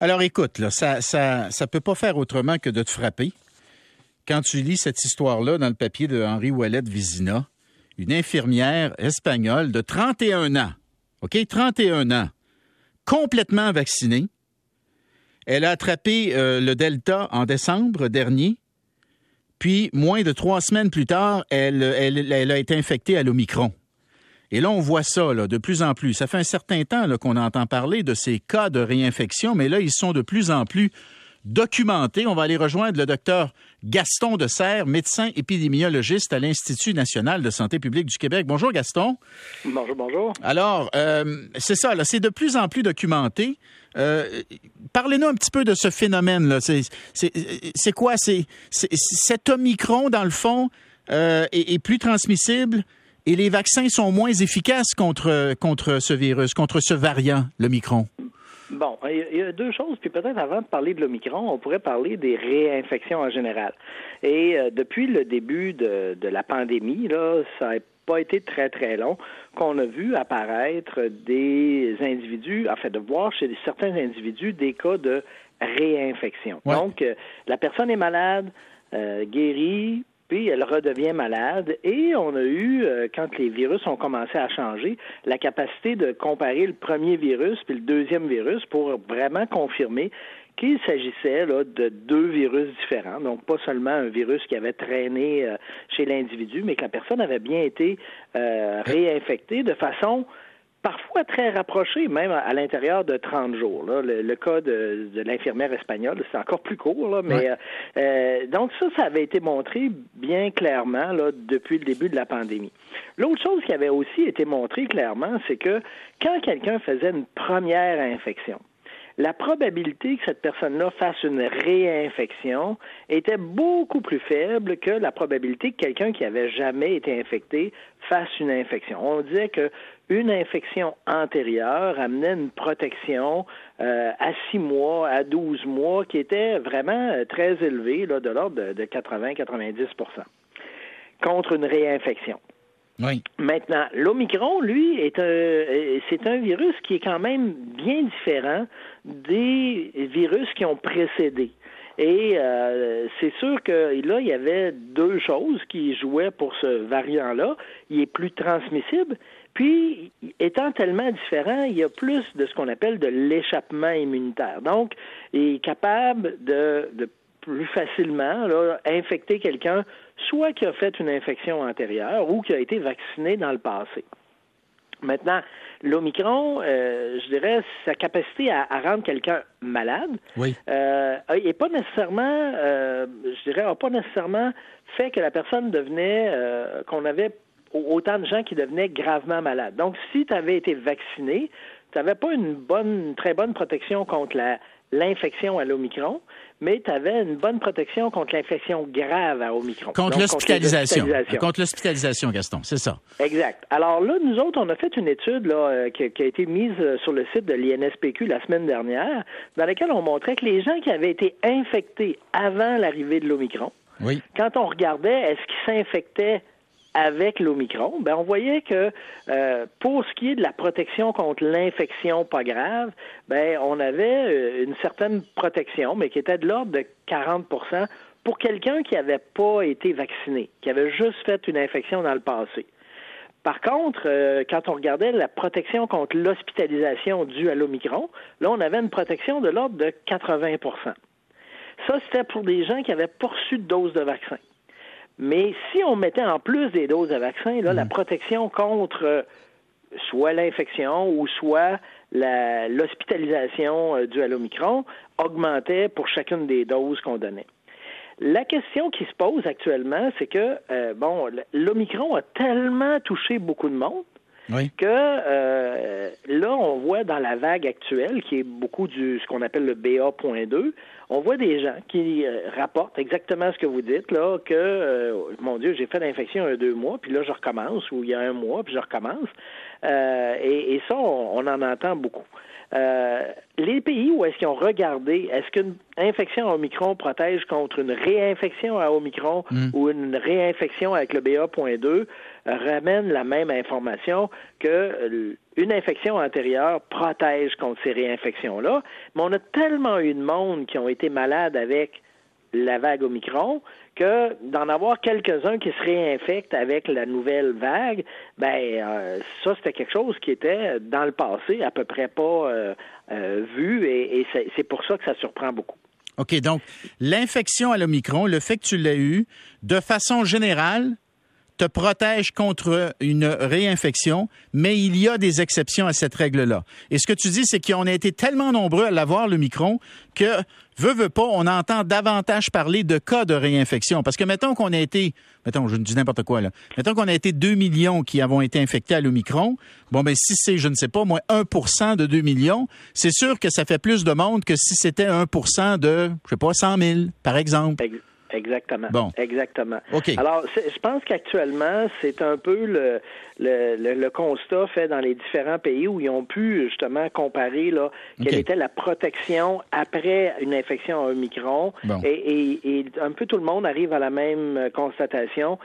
Alors écoute, là, ça ça ça peut pas faire autrement que de te frapper quand tu lis cette histoire-là dans le papier de Henri Ouellet Vizina, une infirmière espagnole de 31 ans, OK, 31 ans, complètement vaccinée. Elle a attrapé euh, le Delta en décembre dernier, puis moins de trois semaines plus tard, elle, elle, elle a été infectée à l'Omicron. Et là, on voit ça là, de plus en plus. Ça fait un certain temps qu'on entend parler de ces cas de réinfection, mais là, ils sont de plus en plus documentés. On va aller rejoindre le docteur Gaston de Serre, médecin épidémiologiste à l'Institut national de santé publique du Québec. Bonjour Gaston. Bonjour, bonjour. Alors, euh, c'est ça, là, c'est de plus en plus documenté. Euh, Parlez-nous un petit peu de ce phénomène-là. C'est quoi? C'est cet Omicron, dans le fond, euh, est, est plus transmissible? Et les vaccins sont moins efficaces contre, contre ce virus, contre ce variant, le micron? Bon, il y a deux choses. Puis peut-être avant de parler de l'Omicron, on pourrait parler des réinfections en général. Et euh, depuis le début de, de la pandémie, là, ça n'a pas été très, très long qu'on a vu apparaître des individus, en fait, de voir chez certains individus des cas de réinfection. Donc, euh, la personne est malade, euh, guérie, puis elle redevient malade. Et on a eu, euh, quand les virus ont commencé à changer, la capacité de comparer le premier virus puis le deuxième virus pour vraiment confirmer qu'il s'agissait là, de deux virus différents, donc pas seulement un virus qui avait traîné euh, chez l'individu, mais que la personne avait bien été euh, réinfectée de façon parfois très rapproché, même à, l'intérieur de 30 jours. Le, cas de, l'infirmière espagnole, c'est encore plus court, là, mais euh, euh, donc ça, ça avait été montré bien clairement là, depuis le début de la pandémie. L'autre chose qui avait aussi été montrée clairement, c'est que quand quelqu'un faisait une première infection, la probabilité que cette personne-là fasse une réinfection était beaucoup plus faible que la probabilité que quelqu'un qui avait jamais été infecté fasse une infection. On disait que une infection antérieure amenait une protection euh, à six mois, à 12 mois, qui était vraiment euh, très élevée, là, de l'ordre de 80-90% contre une réinfection. Maintenant, l'Omicron, lui, est un, c'est un virus qui est quand même bien différent des virus qui ont précédé. Et euh, c'est sûr que là, il y avait deux choses qui jouaient pour ce variant-là. Il est plus transmissible, puis, étant tellement différent, il y a plus de ce qu'on appelle de l'échappement immunitaire. Donc, il est capable de, de plus facilement là, infecter quelqu'un, soit qui a fait une infection antérieure ou qui a été vacciné dans le passé. Maintenant, l'Omicron, euh, je dirais, sa capacité à, rendre quelqu'un malade, oui. euh, est pas nécessairement, euh, je dirais, n'a pas nécessairement fait que la personne devenait, qu'on avait autant de gens qui devenaient gravement malades. Donc, si tu avais été vacciné, tu n'avais pas une bonne, très bonne protection contre la, l'infection à l'Omicron, mais tu avais une bonne protection contre l'infection grave à Omicron. Contre l'hospitalisation. Contre l'hospitalisation, Gaston, c'est ça. Exact. Alors là, nous autres, on a fait une étude là, euh, qui, a été mise euh, sur le site de l'INSPQ la semaine dernière, dans laquelle on montrait que les gens qui avaient été infectés avant l'arrivée de l'Omicron, oui. quand on regardait est-ce qu'ils s'infectaient avec l'Omicron, ben on voyait que euh, pour ce qui est de la protection contre l'infection pas grave, ben on avait euh, une certaine protection, mais qui était de l'ordre de 40% pour quelqu'un qui n'avait pas été vacciné, qui avait juste fait une infection dans le passé. Par contre, euh, quand on regardait la protection contre l'hospitalisation due à l'Omicron, là, on avait une protection de l'ordre de 80% Ça, c'était pour des gens qui avaient poursu de doses de vaccin. Mais si on mettait en plus des doses de vaccin, là, la mm. protection contre euh, soit l'infection ou soit l'hospitalisation euh, due à l'Omicron augmentait pour chacune des doses qu'on donnait. La question qui se pose actuellement, c'est que euh, bon, l'Omicron a tellement touché beaucoup de monde que euh, là, on voit dans la vague actuelle, qui est beaucoup du ce qu'on appelle le BA.2, on voit des gens qui euh, rapportent exactement ce que vous dites, là, que euh, mon Dieu, j'ai fait l'infection il y a deux mois, puis là, je recommence, ou il y a un mois, puis je recommence. et, ça, on, en entend beaucoup. euh, les pays où est-ce qu'ils ont regardé, est-ce qu'une infection à Omicron protège contre une réinfection à Omicron mm. ou une réinfection avec le BA.2, ramènent la même information que une infection antérieure protège contre ces réinfections-là. Mais on a tellement eu de monde qui ont été malades avec la vague Omicron que d'en avoir quelques-uns qui se réinfectent avec la nouvelle vague, ben euh, ça c'était quelque chose qui était dans le passé à peu près pas euh, euh, vu et, et c'est pour ça que ça surprend beaucoup. OK, donc l'infection à l'Omicron, le fait que tu l'as eu, de façon générale, te protège contre une réinfection, mais il y a des exceptions à cette règle-là. Et ce que tu dis, c'est qu'on a été tellement nombreux à l'avoir, le micron, que, veut, veut pas, on entend davantage parler de cas de réinfection. Parce que mettons qu'on a été, mettons, je dis n'importe quoi, là, mettons qu'on a été 2 millions qui avons été infectés à l'Omicron, bon, ben, si c'est, je ne sais pas, moins 1% de 2 millions, c'est sûr que ça fait plus de monde que si c'était 1% de, je sais pas, 100 000, par exemple. Exactement. Bon. Exactement. Alors, je pense qu'actuellement, c'est un peu le, le, le, constat fait dans les différents pays où ils ont pu justement comparer là, quelle était la protection après une infection à Omicron. Et, et, et un peu tout le monde arrive à la même constatation.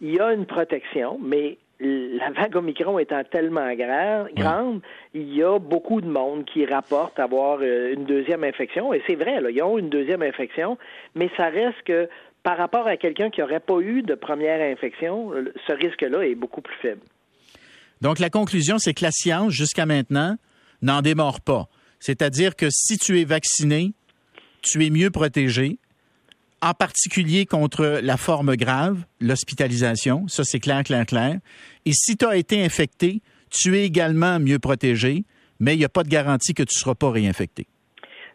Il y a une protection, mais la vague Omicron étant tellement grande, il y a beaucoup de monde qui rapporte avoir euh, une deuxième infection. Et c'est vrai, là, ils ont une deuxième infection, mais ça reste que par rapport à quelqu'un qui n'aurait pas eu de première infection, ce risque-là est beaucoup plus faible. Donc la conclusion, c'est que la science, jusqu'à maintenant, n'en démord pas. C'est-à-dire que si tu es vacciné, tu es mieux protégé, en particulier contre la forme grave, l'hospitalisation. Ça, c'est clair, clair, clair. Et si tu as été infecté, tu es également mieux protégé, mais il n'y a pas de garantie que tu ne seras pas réinfecté.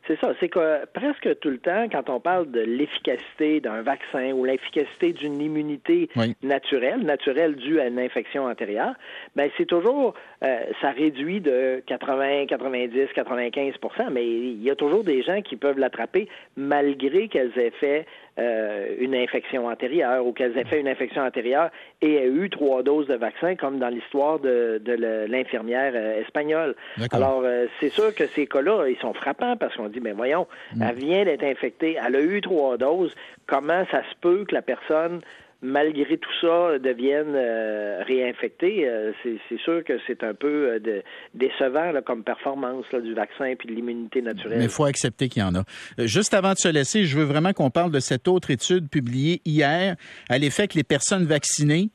C'est ça, c'est que presque tout le temps, quand on parle de l'efficacité d'un vaccin ou l'efficacité d'une immunité naturelle, naturelle due à une infection antérieure, ben c'est toujours, euh, ça réduit de 80, 90, 95% mais il y a toujours des gens qui peuvent l'attraper malgré qu'elles aient fait euh, une infection antérieure ou qu'elles aient fait une infection antérieure et aient eu trois doses de vaccin, comme dans l'histoire de, de l'infirmière euh, espagnole. Alors, euh, c'est sûr que ces cas-là, ils sont frappants parce qu'on dit, mais voyons, mm. elle vient d'être infectée, elle a eu trois doses, comment ça se peut que la personne malgré tout ça, deviennent euh, réinfectés, euh, c'est sûr que c'est un peu euh, décevant comme performance du vaccin puis de l'immunité naturelle. Mais il faut accepter qu'il y en a. Juste avant de se laisser, je veux vraiment qu'on parle de cette autre étude publiée hier à l'effet que les personnes vaccinées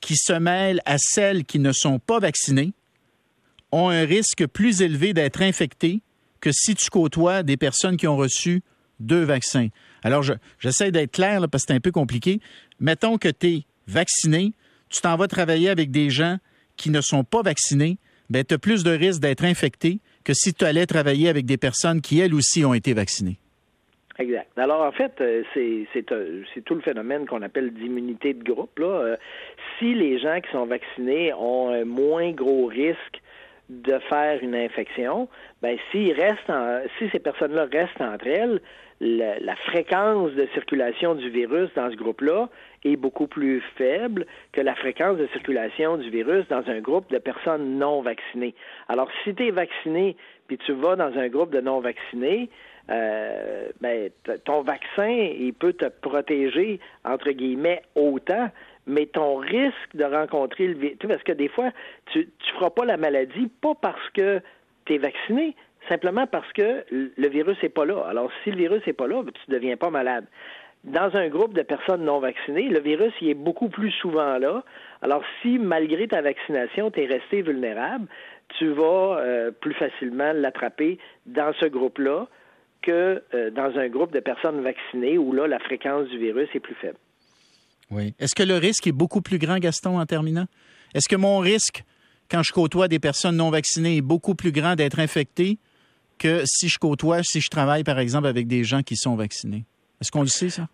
qui se mêlent à celles qui ne sont pas vaccinées ont un risque plus élevé d'être infectées que si tu côtoies des personnes qui ont reçu deux vaccins. Alors, j'essaie d'être clair parce que c'est un peu compliqué. Mettons que tu es vacciné, tu t'en vas travailler avec des gens qui ne sont pas vaccinés, ben, tu as plus de risques d'être infecté que si tu allais travailler avec des personnes qui, elles aussi, ont été vaccinées. Exact. Alors, en fait, euh, euh, c'est tout le phénomène qu'on appelle d'immunité de groupe. Euh, si les gens qui sont vaccinés ont un moins gros risque de faire une infection, ben restent si ces personnes-là restent entre elles, la, fréquence de circulation du virus dans ce groupe-là est beaucoup plus faible que la fréquence de circulation du virus dans un groupe de personnes non vaccinées. Alors, si tu es vacciné puis tu vas dans un groupe de non vaccinés, euh, ben, ton vaccin, il peut te protéger, entre guillemets, autant, mais ton risque de rencontrer le virus, parce que des fois, tu ne feras pas la maladie, pas parce que tu es vacciné, simplement parce que le virus n'est pas là. Alors, si le virus n'est pas là, ben, tu ne deviens pas malade. Dans un groupe de personnes non vaccinées, le virus il est beaucoup plus souvent là. Alors, si malgré ta vaccination, tu es resté vulnérable, tu vas euh, plus facilement l'attraper dans ce groupe-là que euh, dans un groupe de personnes vaccinées où là, la fréquence du virus est plus faible. Oui. Est-ce que le risque est beaucoup plus grand, Gaston, en terminant? Est-ce que mon risque, quand je côtoie des personnes non vaccinées, est beaucoup plus grand d'être infecté que si je côtoie, si je travaille, par exemple, avec des gens qui sont vaccinés? Est-ce qu'on le sait, ça?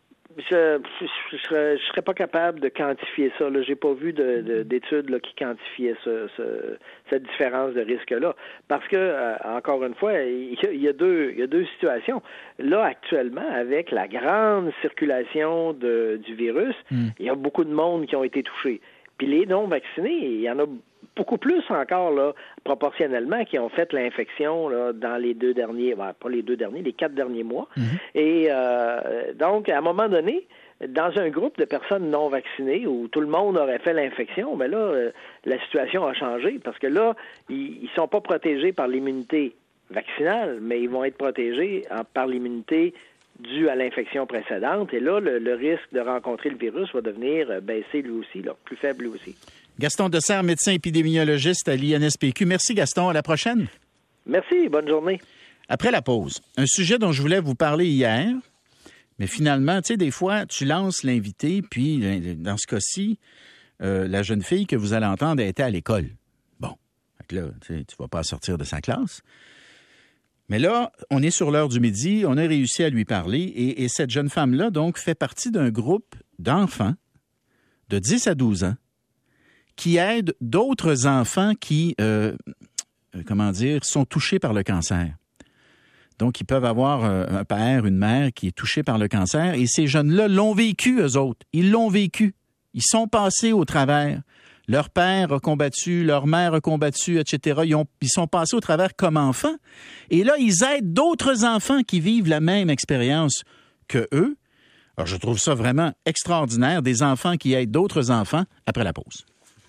Je ne serais, pas capable de quantifier ça. Je n'ai pas vu d'études qui quantifiaient cette différence de risque-là. Parce que, euh, encore une fois, il y, a, deux, y a deux situations. Là, actuellement, avec la grande circulation du virus, hmm. il y a beaucoup de monde qui ont été touchés. Puis les non vaccinés, il y en a beaucoup plus encore, là, proportionnellement, qui ont fait l'infection dans les deux derniers, ben, pas les deux derniers, les quatre derniers mois. Mhm. Et euh, donc, à un moment donné, dans un groupe de personnes non vaccinées où tout le monde aurait fait l'infection, mais ben là, euh, la situation a changé parce que là, ils ne sont pas protégés par l'immunité vaccinale, mais ils vont être protégés par l'immunité due à l'infection précédente. Et là, le, risque de rencontrer le virus va devenir euh, baissé lui aussi, là, plus faible lui aussi. Gaston Dessert, médecin épidémiologiste à l'INSPQ. Merci Gaston, à la prochaine. Merci, bonne journée. Après la pause, un sujet dont je voulais vous parler hier, mais finalement, tu sais, des fois, tu lances l'invité, puis dans ce cas-ci, euh, la jeune fille que vous allez entendre était à l'école. Bon, là, tu ne vas pas sortir de sa classe. Mais là, on est sur l'heure du midi, on a réussi à lui parler, et, cette jeune femme-là, donc, fait partie d'un groupe d'enfants de 10 à 12 ans qui aident d'autres enfants qui, euh, comment dire, sont touchés par le cancer. Donc, ils peuvent avoir euh, un père, une mère qui est touché par le cancer, et ces jeunes-là l'ont vécu, eux autres. Ils l'ont vécu. Ils sont passés au travers. Leur père a combattu, leur mère a combattu, etc. Ils, ont, ils sont passés au travers comme enfants. Et là, ils aident d'autres enfants qui vivent la même expérience que eux. Alors, je trouve ça vraiment extraordinaire, des enfants qui aident d'autres enfants après la pause.